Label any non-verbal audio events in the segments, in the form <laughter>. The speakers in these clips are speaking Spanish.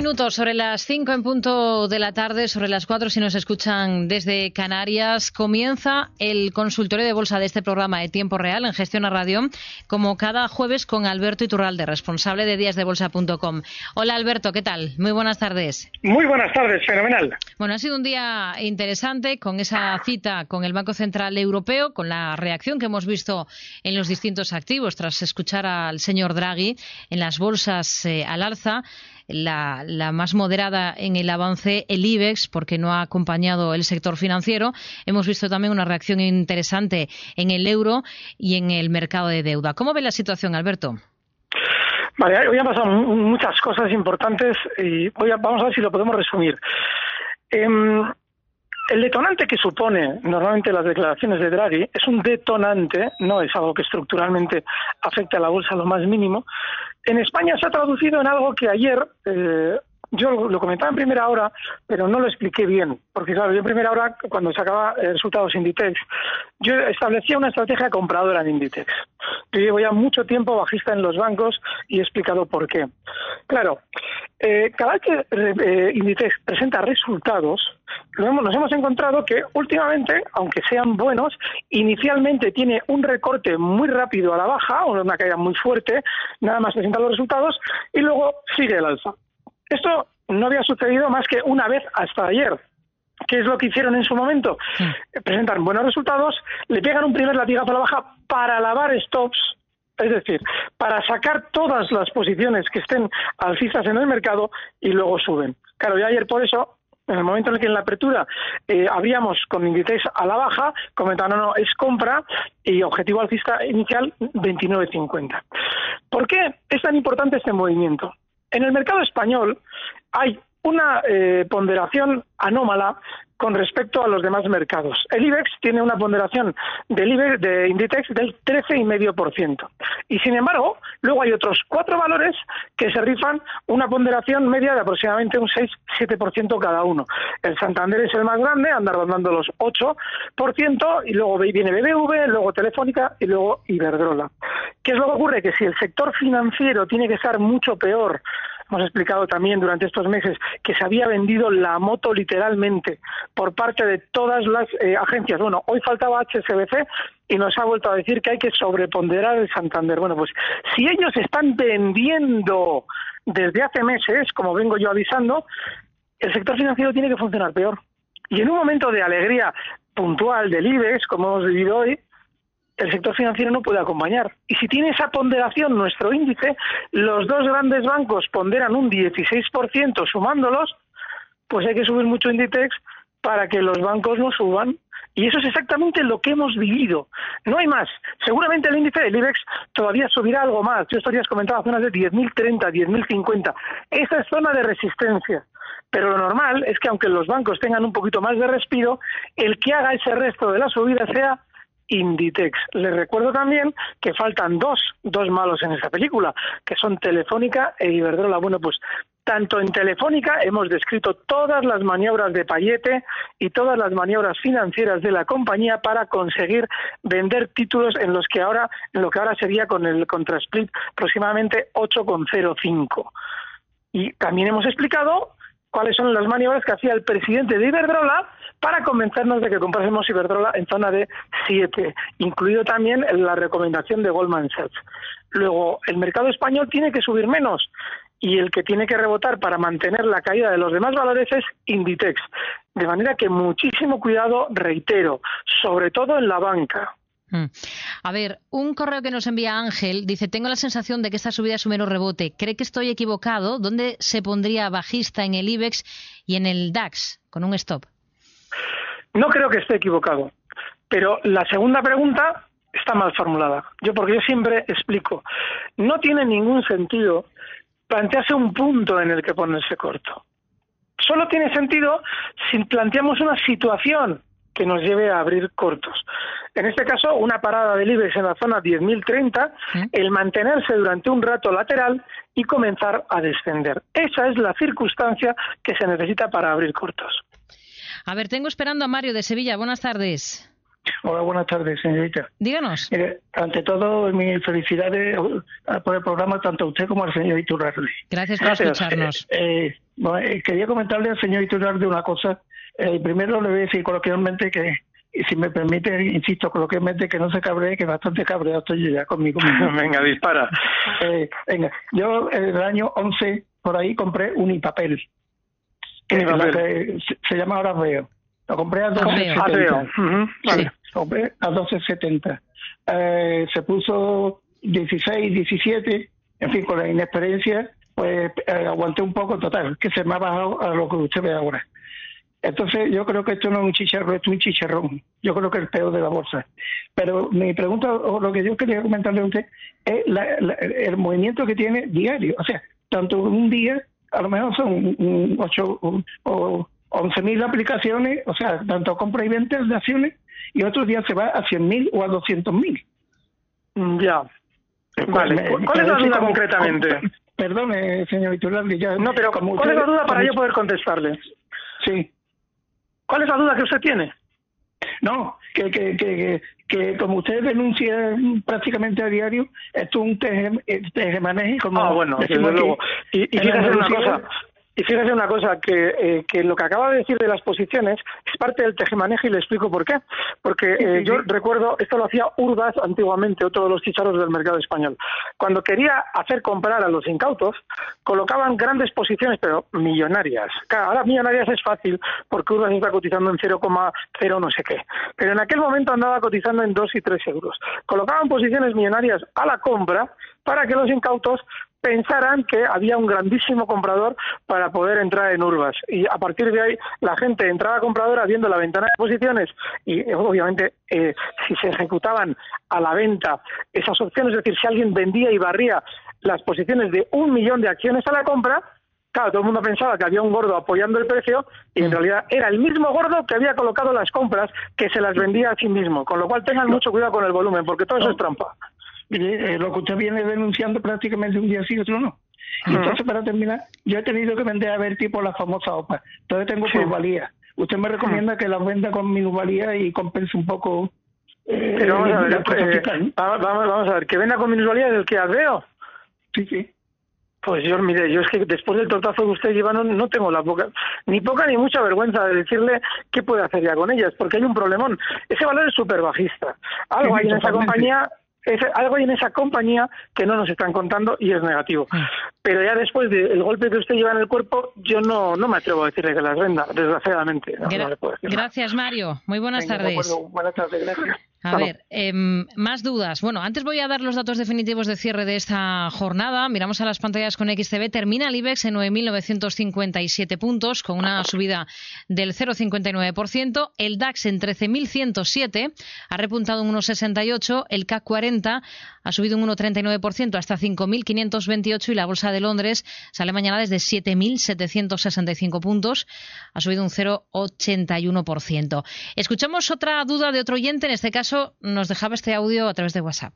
Minutos sobre las 5 en punto de la tarde, sobre las 4 si nos escuchan desde Canarias. Comienza el consultorio de bolsa de este programa de tiempo real en Gestión a Radio, como cada jueves con Alberto Iturralde, responsable de díasdebolsa.com. Hola Alberto, ¿qué tal? Muy buenas tardes. Muy buenas tardes, fenomenal. Bueno, ha sido un día interesante con esa cita con el Banco Central Europeo, con la reacción que hemos visto en los distintos activos tras escuchar al señor Draghi en las bolsas eh, al alza la, la, más moderada en el avance, el IBEX, porque no ha acompañado el sector financiero. Hemos visto también una reacción interesante en el euro y en el mercado de deuda. ¿Cómo ve la situación, Alberto? Vale, hoy han pasado muchas cosas importantes y voy a, vamos a ver si lo podemos resumir. Eh, el detonante que supone normalmente las declaraciones de Draghi es un detonante, no es algo que estructuralmente afecte a la bolsa lo más mínimo. En España se ha traducido en algo que ayer eh, yo lo comentaba en primera hora, pero no lo expliqué bien, porque claro, yo en primera hora, cuando sacaba resultados Inditex, yo establecía una estrategia compradora en Inditex. Yo llevo ya mucho tiempo bajista en los bancos y he explicado por qué. Claro, eh, cada vez que eh, Inditex presenta resultados, nos hemos encontrado que últimamente, aunque sean buenos, inicialmente tiene un recorte muy rápido a la baja, una caída muy fuerte, nada más presenta los resultados, y luego sigue el alza. Esto no había sucedido más que una vez hasta ayer. ¿Qué es lo que hicieron en su momento? Presentan buenos resultados, le pegan un primer latigazo a la baja para lavar stops, es decir, para sacar todas las posiciones que estén alcistas en el mercado y luego suben. Claro, y ayer por eso en el momento en el que en la apertura eh, abríamos con Inditex a la baja, comentaron, no, no, es compra y objetivo alcista inicial 29.50. ¿Por qué es tan importante este movimiento? En el mercado español hay una eh, ponderación anómala con respecto a los demás mercados. El IBEX tiene una ponderación del IBEX de Inditex del 13,5%. Y sin embargo, luego hay otros cuatro valores que se rifan una ponderación media de aproximadamente un 6-7% cada uno. El Santander es el más grande, anda rondando los 8%, y luego viene BBV, luego Telefónica y luego Iberdrola. ¿Qué es lo que ocurre? Que si el sector financiero tiene que estar mucho peor hemos explicado también durante estos meses que se había vendido la moto literalmente por parte de todas las eh, agencias. Bueno, hoy faltaba HSBC y nos ha vuelto a decir que hay que sobreponderar el Santander. Bueno, pues si ellos están vendiendo desde hace meses, como vengo yo avisando, el sector financiero tiene que funcionar peor. Y en un momento de alegría puntual del IBEX, como hemos vivido hoy, el sector financiero no puede acompañar. Y si tiene esa ponderación nuestro índice, los dos grandes bancos ponderan un 16% sumándolos, pues hay que subir mucho Inditex para que los bancos no suban. Y eso es exactamente lo que hemos vivido. No hay más. Seguramente el índice del IBEX todavía subirá algo más. Yo estos días comentaba zonas de 10.030, 10.050. Esa es zona de resistencia. Pero lo normal es que aunque los bancos tengan un poquito más de respiro, el que haga ese resto de la subida sea Inditex. Les recuerdo también que faltan dos, dos malos en esta película, que son Telefónica e Iberdrola. Bueno, pues tanto en Telefónica hemos descrito todas las maniobras de Payete y todas las maniobras financieras de la compañía para conseguir vender títulos en los que ahora, en lo que ahora sería con el contrasplit aproximadamente 8,05. Y también hemos explicado cuáles son las maniobras que hacía el presidente de Iberdrola para convencernos de que comprásemos Iberdrola en zona de 7, incluido también la recomendación de Goldman Sachs. Luego, el mercado español tiene que subir menos y el que tiene que rebotar para mantener la caída de los demás valores es Inditex. De manera que muchísimo cuidado, reitero, sobre todo en la banca. Mm. A ver, un correo que nos envía Ángel dice, tengo la sensación de que esta subida es un menos rebote. ¿Cree que estoy equivocado? ¿Dónde se pondría bajista en el IBEX y en el DAX con un stop? No creo que esté equivocado. Pero la segunda pregunta está mal formulada. Yo porque yo siempre explico, no tiene ningún sentido plantearse un punto en el que ponerse corto. Solo tiene sentido si planteamos una situación que nos lleve a abrir cortos. En este caso, una parada de libres en la zona 10.030, el mantenerse durante un rato lateral y comenzar a descender. Esa es la circunstancia que se necesita para abrir cortos. A ver, tengo esperando a Mario de Sevilla. Buenas tardes. Hola, buenas tardes, señorita. Díganos. ante todo, mis felicidades por el programa, tanto a usted como al señor Iturralde. Gracias por escucharnos. Eh, eh, quería comentarle al señor Iturralde una cosa. Eh, primero le voy a decir coloquialmente que, si me permite, insisto coloquialmente, que no se cabree, que bastante cabreado estoy yo ya conmigo <laughs> venga, dispara. venga, yo en el año 11, por ahí, compré Unipapel. Unipapel. Que se, se llama ahora Veo lo compré a 12.70. Compré a 12.70. Eh, se puso 16, 17. En fin, con la inexperiencia, pues eh, aguanté un poco total, que se me ha bajado a lo que usted ve ahora. Entonces, yo creo que esto no es un chicharrón, esto es un chicharrón. Yo creo que es el peor de la bolsa. Pero mi pregunta, o lo que yo quería comentarle a usted, es el movimiento que tiene diario. O sea, tanto un día, a lo mejor son ocho o 11.000 aplicaciones, o sea, tanto compra y venta de acciones, y otros días se va a 100.000 o a 200.000. Mm, ya. Vale, ¿cuál es la duda concretamente? Perdone, señor Iturralde, ya... No, pero ¿cuál es la duda para yo poder contestarle? Sí. ¿Cuál es la duda que usted tiene? No, que, que, que, que como usted denuncia prácticamente a diario, esto es un tejemaneje como... Ah, bueno, desde luego. Y, y fíjese una cosa, y fíjese una cosa, que, eh, que lo que acaba de decir de las posiciones es parte del tejemaneje y le explico por qué. Porque eh, yo recuerdo, esto lo hacía Urbas antiguamente, otro de los chicharros del mercado español. Cuando quería hacer comprar a los incautos, colocaban grandes posiciones, pero millonarias. Claro, ahora millonarias es fácil porque Urbas está cotizando en 0,0 no sé qué. Pero en aquel momento andaba cotizando en 2 y 3 euros. Colocaban posiciones millonarias a la compra para que los incautos pensaran que había un grandísimo comprador para poder entrar en Urbas. Y a partir de ahí la gente entraba compradora viendo la ventana de posiciones y eh, obviamente eh, si se ejecutaban a la venta esas opciones, es decir, si alguien vendía y barría las posiciones de un millón de acciones a la compra, Claro, todo el mundo pensaba que había un gordo apoyando el precio y en mm. realidad era el mismo gordo que había colocado las compras que se las vendía a sí mismo. Con lo cual tengan mucho cuidado con el volumen porque todo eso es trampa. Eh, lo que usted viene denunciando prácticamente un día sí, otro no. Y entonces, para terminar, yo he tenido que vender a ver tipo la famosa OPA. Entonces tengo plusvalía. Usted me recomienda que las venda con minusvalía y compense un poco. Eh, Pero vamos a ver, eh, vamos, a ver, que venda con minusvalía es el que veo. Sí, sí. Pues yo, mire, yo es que después del tortazo que usted lleva no, tengo la poca, ni poca ni mucha vergüenza de decirle qué puede hacer ya con ellas, porque hay un problemón. Ese valor es súper bajista. Algo hay en esa compañía es algo hay en esa compañía que no nos están contando y es negativo. Ah. Pero ya después del golpe que usted lleva en el cuerpo, yo no, no me atrevo a decirle que las venda, desgraciadamente. gracias, Mario. Muy buenas tardes. buenas tardes, gracias. A ver, em, más dudas. Bueno, antes voy a dar los datos definitivos de cierre de esta jornada. Miramos a las pantallas con XTB. Termina el IBEX en 9.957 puntos, con una subida del 0,59%. El DAX en 13.107, ha repuntado un 1,68. El CAC 40 ha subido un 1,39% hasta 5.528 y la Bolsa de Londres sale mañana desde 7.765 puntos, ha subido un 0,81%. Escuchamos otra duda de otro oyente, en este caso nos dejaba este audio a través de WhatsApp.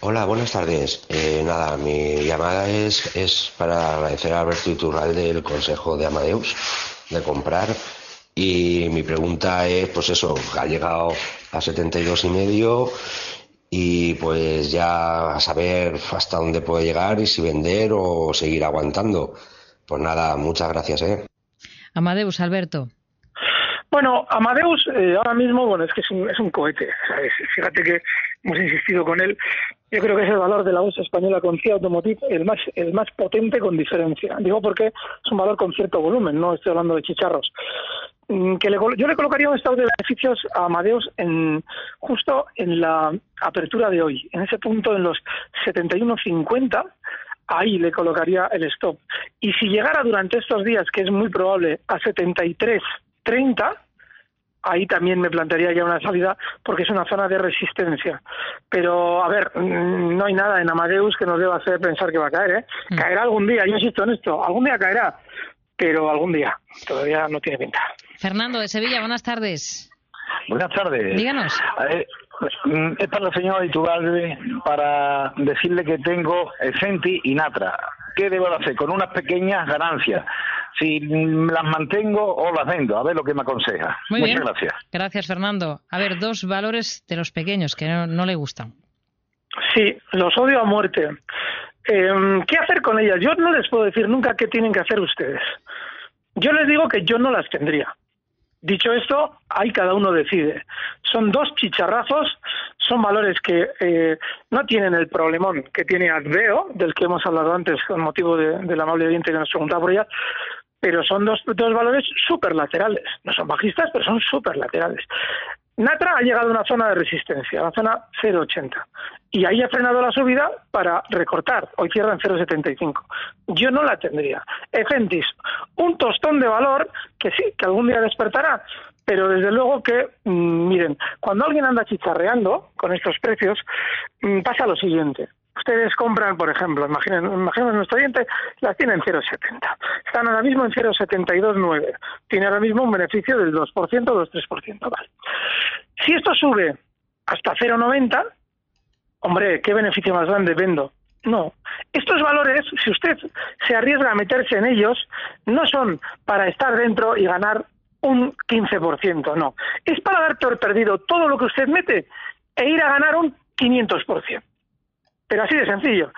Hola, buenas tardes. Eh, nada, mi llamada es, es para agradecer a Alberto Iturralde el consejo de Amadeus de comprar y mi pregunta es, pues eso, ha llegado a 72 y medio y pues ya a saber hasta dónde puede llegar y si vender o seguir aguantando. Pues nada, muchas gracias. ¿eh? Amadeus, Alberto. Bueno, Amadeus eh, ahora mismo, bueno, es que es un, es un cohete. Fíjate que hemos insistido con él. Yo creo que es el valor de la bolsa española con CIA Automotive el más, el más potente con diferencia. Digo porque es un valor con cierto volumen, no estoy hablando de chicharros. Mm, que yo le colocaría un estado de beneficios a Amadeus en, justo en la apertura de hoy, en ese punto en los 71.50 ahí le colocaría el stop. Y si llegara durante estos días, que es muy probable, a 73.30, ahí también me plantearía ya una salida porque es una zona de resistencia. Pero, a ver, mm, no hay nada en Amadeus que nos deba hacer pensar que va a caer. ¿eh? Mm. Caerá algún día, yo insisto en esto, algún día caerá, pero algún día. Todavía no tiene pinta. Fernando de Sevilla, buenas tardes. Buenas tardes. Díganos. Mm, es para la señora Iturralde para decirle que tengo Centi y Natra. ¿Qué debo hacer? Con unas pequeñas ganancias. Si las mantengo o las vendo. A ver lo que me aconseja. Muchas gracias. Gracias, Fernando. A ver, dos valores de los pequeños que no, le gustan. Sí, los odio a muerte. Em, ¿Qué hacer con ellas? Yo no les puedo decir nunca qué tienen que hacer ustedes. Yo les digo que yo no las tendría. Dicho esto, ahí cada uno decide. Son dos chicharrazos, son valores que eh, no tienen el problemón que tiene Adveo, del que hemos hablado antes con motivo de, del amable oyente que nos preguntaba por ella, pero son dos, dos valores superlaterales. No son bajistas, pero son superlaterales. Natra ha llegado a una zona de resistencia, la zona 0,80. Y ahí ha frenado la subida para recortar. Hoy cierra en 0,75. Yo no la tendría. Efentis, un tostón de valor que sí, que algún día despertará. Pero desde luego que, mm, miren, cuando alguien anda chicharreando con estos precios, mm, pasa lo siguiente ustedes compran, por ejemplo, imaginen, imaginemos nuestro oyente, las tienen en 0,70. Están ahora mismo en 0,729. Tiene ahora mismo un beneficio del 2%, 2-3%. Vale. Si esto sube hasta 0,90, hombre, ¿qué beneficio más grande vendo? No. Estos valores, si usted se arriesga a meterse en ellos, no son para estar dentro y ganar un 15%, no. Es para dar por perdido todo lo que usted mete e ir a ganar un 500%. Pero así de sencillo.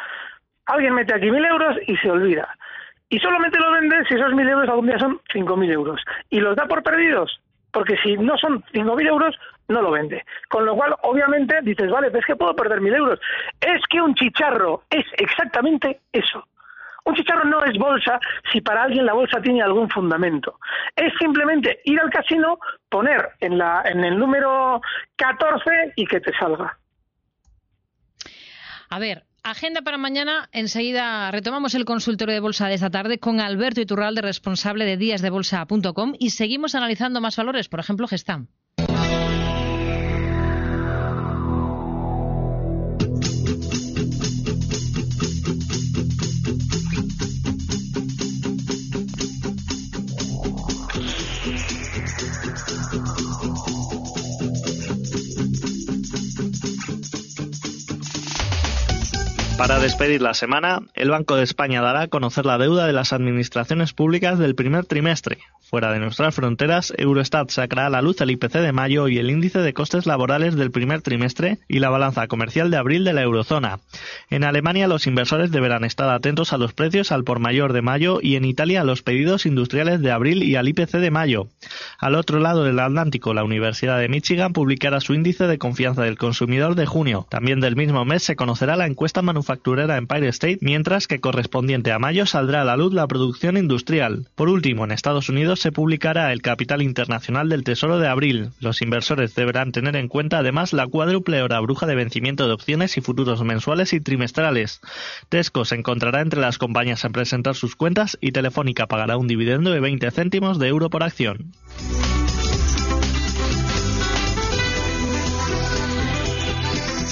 Alguien mete aquí mil euros y se olvida. Y solamente lo vende si esos mil euros algún día son cinco mil euros. Y los da por perdidos, porque si no son cinco mil euros, no lo vende. Con lo cual, obviamente, dices, vale, es que puedo perder mil euros. Es que un chicharro es exactamente eso. Un chicharro no es bolsa si para alguien la bolsa tiene algún fundamento. Es simplemente ir al casino, poner en, la, en el número 14 y que te salga. A ver, Agenda para mañana. Enseguida retomamos el consultorio de bolsa de esta tarde con Alberto Iturralde, responsable de díasdebolsa.com y seguimos analizando más valores, por ejemplo, Gestam. Para despedir la semana, el Banco de España dará a conocer la deuda de las administraciones públicas del primer trimestre. Fuera de nuestras fronteras, Eurostat sacará a la luz el IPC de mayo y el índice de costes laborales del primer trimestre y la balanza comercial de abril de la eurozona. En Alemania, los inversores deberán estar atentos a los precios al por mayor de mayo y en Italia a los pedidos industriales de abril y al IPC de mayo. Al otro lado del Atlántico, la Universidad de Michigan publicará su índice de confianza del consumidor de junio. También del mismo mes se conocerá la encuesta manufacturera manufacturera Empire State, mientras que correspondiente a mayo saldrá a la luz la producción industrial. Por último, en Estados Unidos se publicará el capital internacional del Tesoro de abril. Los inversores deberán tener en cuenta además la cuádruple hora bruja de vencimiento de opciones y futuros mensuales y trimestrales. Tesco se encontrará entre las compañías en presentar sus cuentas y Telefónica pagará un dividendo de 20 céntimos de euro por acción.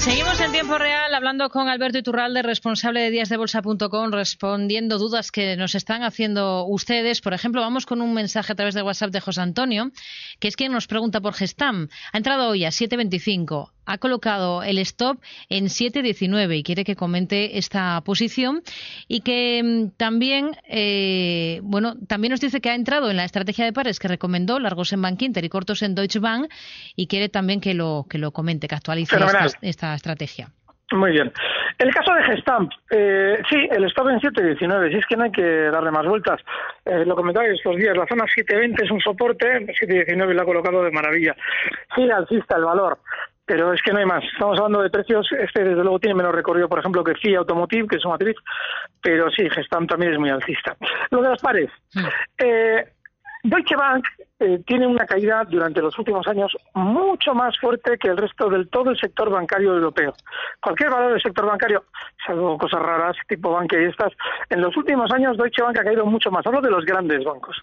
Seguimos en tiempo real hablando con Alberto Iturralde, responsable de díasdebolsa.com, respondiendo dudas que nos están haciendo ustedes. Por ejemplo, vamos con un mensaje a través de WhatsApp de José Antonio, que es quien nos pregunta por Gestam. Ha entrado hoy a 7.25 ha colocado el stop en 7.19 y quiere que comente esta posición y que mm, también, eh, bueno, también nos dice que ha entrado en la estrategia de pares que recomendó, largos en Bank Inter y cortos en Deutsche Bank y quiere también que lo, que lo comente, que actualice esta, estrategia. Muy bien. El caso de Gestamp, eh, sí, el stop en 7.19, si es que no hay que darle más vueltas. Eh, lo comentaba estos días, la zona 7.20 es un soporte, 7.19 lo ha colocado de maravilla. Sí, alcista el valor pero es que no hay más. Estamos hablando de precios, este desde luego tiene menos recorrido, por ejemplo, que FIA Automotive, que es su matriz, pero sí, Gestamp también es muy alcista. Lo de los pares. Eh, Deutsche Bank eh, tiene una caída durante los últimos años mucho más fuerte que el resto del todo el sector bancario europeo. Cualquier valor del sector bancario, salvo cosas raras, tipo banque y estas, en los últimos años Deutsche Bank ha caído mucho más. Hablo de los grandes bancos.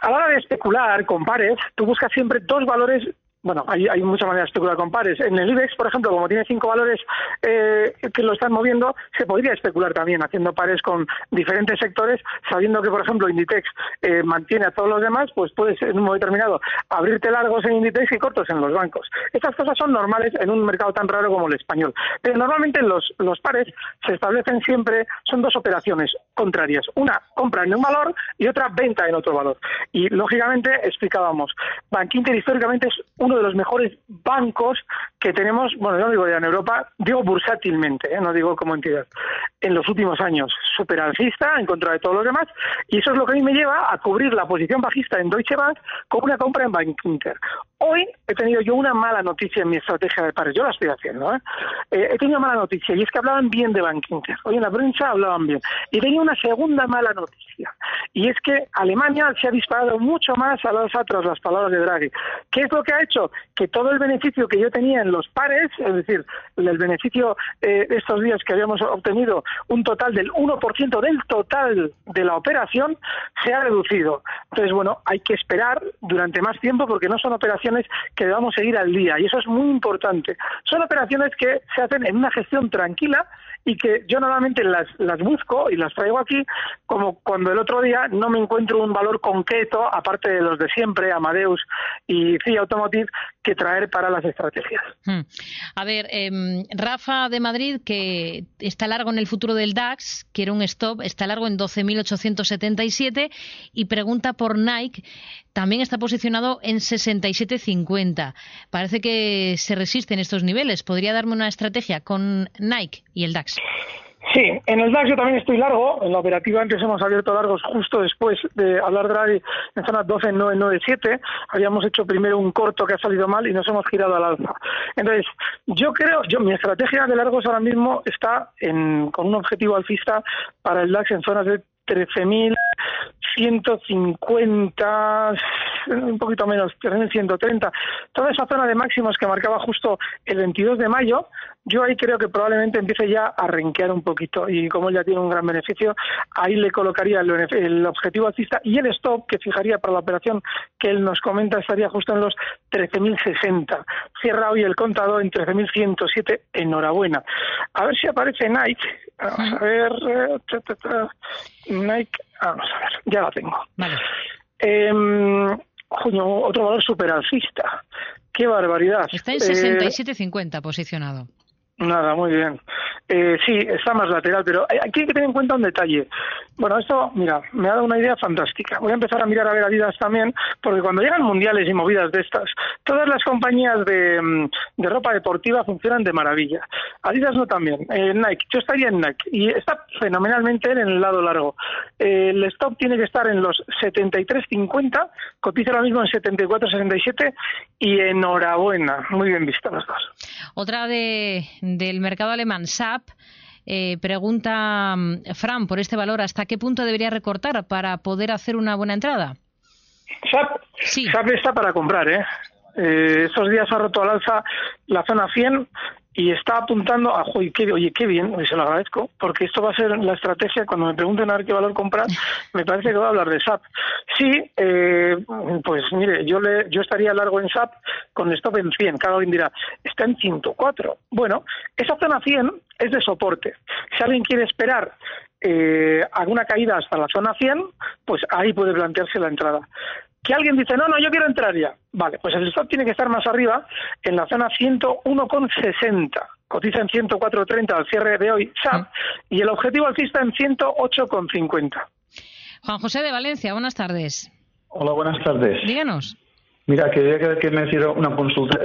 A la hora de especular con pares, tú buscas siempre dos valores bueno, hay, hay muchas maneras de especular con pares. En el IBEX, por ejemplo, como tiene cinco valores eh, que lo están moviendo, se podría especular también haciendo pares con diferentes sectores, sabiendo que, por ejemplo, Inditex eh, mantiene a todos los demás, pues puedes en un momento determinado abrirte largos en Inditex y cortos en los bancos. Estas cosas son normales en un mercado tan raro como el español. Pero normalmente los, los pares se establecen siempre, son dos operaciones contrarias. Una, compra en un valor y otra, venta en otro valor. Y, lógicamente, explicábamos, Bank Inter históricamente es uno de los mejores bancos que tenemos, bueno, no digo ya en Europa, digo bursátilmente, ¿eh? no digo como entidad, en los últimos años. Super alcista en contra de todos los demás, y eso es lo que a mí me lleva a cubrir la posición bajista en Deutsche Bank con una compra en Bank Inter. Hoy he tenido yo una mala noticia en mi estrategia de pares, yo la estoy haciendo, ¿eh? Eh, he tenido mala noticia, y es que hablaban bien de Bank Inter. Hoy en la prensa hablaban bien. Y tenía una segunda mala noticia, y es que Alemania se ha disparado mucho más a las tras las palabras de Draghi. ¿Qué es lo que ha hecho? que todo el beneficio que yo tenía en los pares, es decir, el beneficio eh, de estos días que habíamos obtenido, un total del 1% del total de la operación, se ha reducido. Entonces, bueno, hay que esperar durante más tiempo porque no son operaciones que debamos seguir al día y eso es muy importante. Son operaciones que se hacen en una gestión tranquila y que yo normalmente las, las busco y las traigo aquí como cuando el otro día no me encuentro un valor concreto, aparte de los de siempre, Amadeus y CIA Automotive, que traer para las estrategias. Hmm. A ver, em, Rafa de Madrid, que está largo en el futuro del DAX, quiere un stop, está largo en 12.877 y pregunta por Nike, también está posicionado en 67.50. Parece que se resiste en estos niveles. ¿Podría darme una estrategia con Nike y el DAX? Sí, en el DAX yo también estoy largo. En la operativa antes hemos abierto largos justo después de hablar de Draghi en zona 12.997. Habíamos hecho primero un corto que ha salido mal y nos hemos girado al alza. Entonces, yo creo, yo mi estrategia de largos ahora mismo está en, con un objetivo alcista para el DAX en zonas de 13.150, un poquito menos, 13.130. Toda esa zona de máximos que marcaba justo el 22 de mayo, yo ahí creo que probablemente empiece ya a renquear un poquito. Y como él ya tiene un gran beneficio, ahí le colocaría el, el objetivo alcista y el stop que fijaría para la operación que él nos comenta estaría justo en los 13.060. Cierra hoy el contador en 13.107. Enhorabuena. A ver si aparece Nike. Vamos a ver. Eh, Nike, vamos a ver, ya la tengo. Vale. Eh, otro valor super alcista. Qué barbaridad. Está en 67.50 eh, posicionado. Nada, muy bien. Eh, sí, está más lateral, pero hay que tener en cuenta un detalle. Bueno, esto, mira, me ha dado una idea fantástica. Voy a empezar a mirar a ver Adidas también, porque cuando llegan mundiales y movidas de estas, todas las compañías de, mm, de ropa deportiva funcionan de maravilla. Adidas no también. Eh, Nike, yo estaría en Nike y está fenomenalmente en el lado largo. Eh, el stop tiene que estar en los 73.50, cotiza ahora mismo en 74.67 y enhorabuena, muy bien visto los dos. Otra de del mercado alemán, SAP, eh, pregunta mm, Fran por este valor, ¿hasta qué punto debería recortar para poder hacer una buena entrada? SAP, SAP está para comprar, ¿eh? eh estos días ha roto al alza la zona 100 y está apuntando a, oye, qué, bien, se lo agradezco, porque esto va a ser la estrategia, cuando me pregunten a ver qué valor comprar, me parece que voy a hablar de SAP. Sí, eh, pues mire, yo le, yo estaría largo en SAP con stop en 100, cada uno dirá, está en 104. Bueno, esa zona 100 es de soporte. Si alguien quiere esperar eh, alguna caída hasta la zona 100, pues ahí puede plantearse la entrada. Que alguien dice, no, no, yo quiero entrar ya. Vale, pues el stop tiene que estar más arriba, en la zona 101,60. Cotiza en 104,30 al cierre de hoy, SAP, y el objetivo alcista en 108,50. Juan José de Valencia, buenas tardes. Hola, buenas tardes. Díganos. Mira, quería que me hiciera una consulta.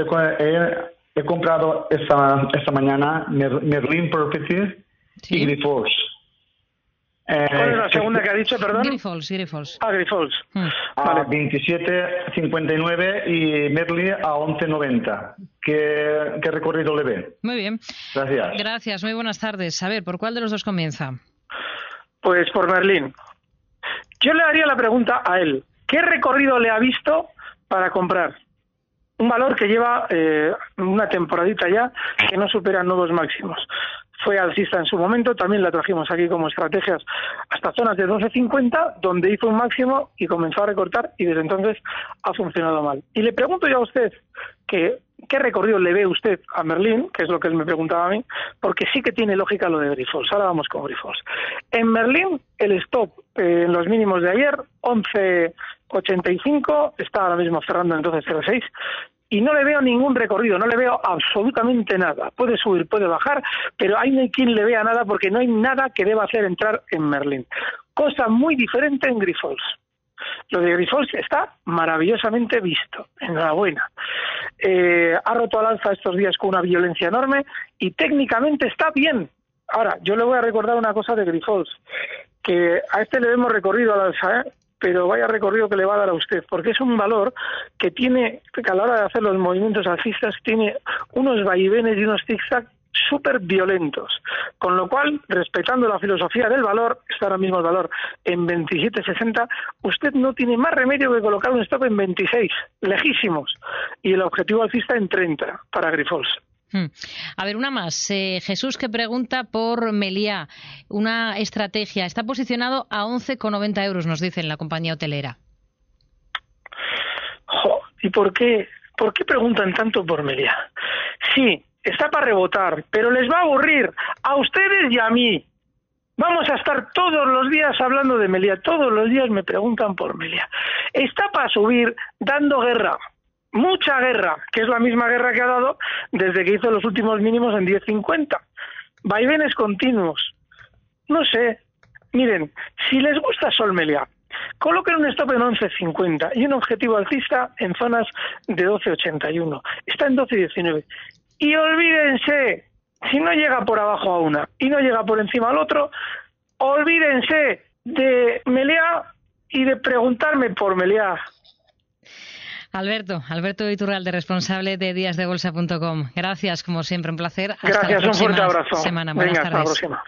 He, comprado esta, esta mañana Merlin Property y Grifols. Eh, ¿Cuál es la segunda que ha dicho, perdón? Grifols, Grifols. Ah, Grifols. Hmm. A 27.59 y Merlin a 11.90. ¿Qué, ¿Qué recorrido le ve? Muy bien. Gracias. Gracias, muy buenas tardes. A ver, ¿por cuál de los dos comienza? Pues por Merlin. Yo le haría la pregunta a él. ¿Qué recorrido le ha visto para comprar? Un valor que lleva eh, una temporadita ya que no supera nuevos máximos fue alcista en su momento, también la trajimos aquí como estrategias hasta zonas de 12.50, donde hizo un máximo y comenzó a recortar y desde entonces ha funcionado mal. Y le pregunto yo a usted que qué recorrido le ve usted a Merlín, que es lo que él me preguntaba a mí, porque sí que tiene lógica lo de Grifols. Ahora vamos con Grifols. En Merlín, el stop eh, en los mínimos de ayer, 11.85, está ahora mismo cerrando entonces 0.6, y no le veo ningún recorrido, no le veo absolutamente nada. Puede subir, puede bajar, pero ahí no hay quien le vea nada porque no hay nada que deba hacer entrar en Merlin. Cosa muy diferente en Grifols. Lo de Grifols está maravillosamente visto. Enhorabuena. Eh, ha roto al alza estos días con una violencia enorme y técnicamente está bien. Ahora, yo le voy a recordar una cosa de Grifols, que a este le hemos recorrido al alza, ¿eh? Pero vaya recorrido que le va a dar a usted, porque es un valor que tiene, que a la hora de hacer los movimientos alcistas, tiene unos vaivenes y unos zigzags súper violentos. Con lo cual, respetando la filosofía del valor, está ahora mismo el valor en 27.60, usted no tiene más remedio que colocar un stop en 26, lejísimos, y el objetivo alcista en 30 para Grifols. Hmm. A ver, una más. Eh, Jesús que pregunta por Meliá, una estrategia. Está posicionado a 11,90 euros, nos dice en la compañía hotelera. ¿Y por qué, por qué preguntan tanto por Meliá? Sí, está para rebotar, pero les va a aburrir a ustedes y a mí. Vamos a estar todos los días hablando de Meliá. Todos los días me preguntan por Meliá. Está para subir dando guerra mucha guerra, que es la misma guerra que ha dado desde que hizo los últimos mínimos en 10.50. Vaivenes continuos. No sé. Miren, si les gusta Sol Melia, coloquen un stop en 11.50 y un objetivo alcista en zonas de 12.81. Está en 12.19. Y olvídense, si no llega por abajo a una y no llega por encima al otro, olvídense de Meliá y de preguntarme por Meliá. Alberto, Alberto Iturralde, responsable de díasdebolsa.com. Gracias, como siempre, un placer. Hasta Gracias, un fuerte abrazo. Semana. Buenas Hasta la próxima.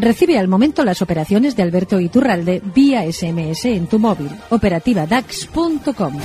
Recibe al momento las operaciones de Alberto Iturralde vía SMS en tu móvil. Operativa DAX.com.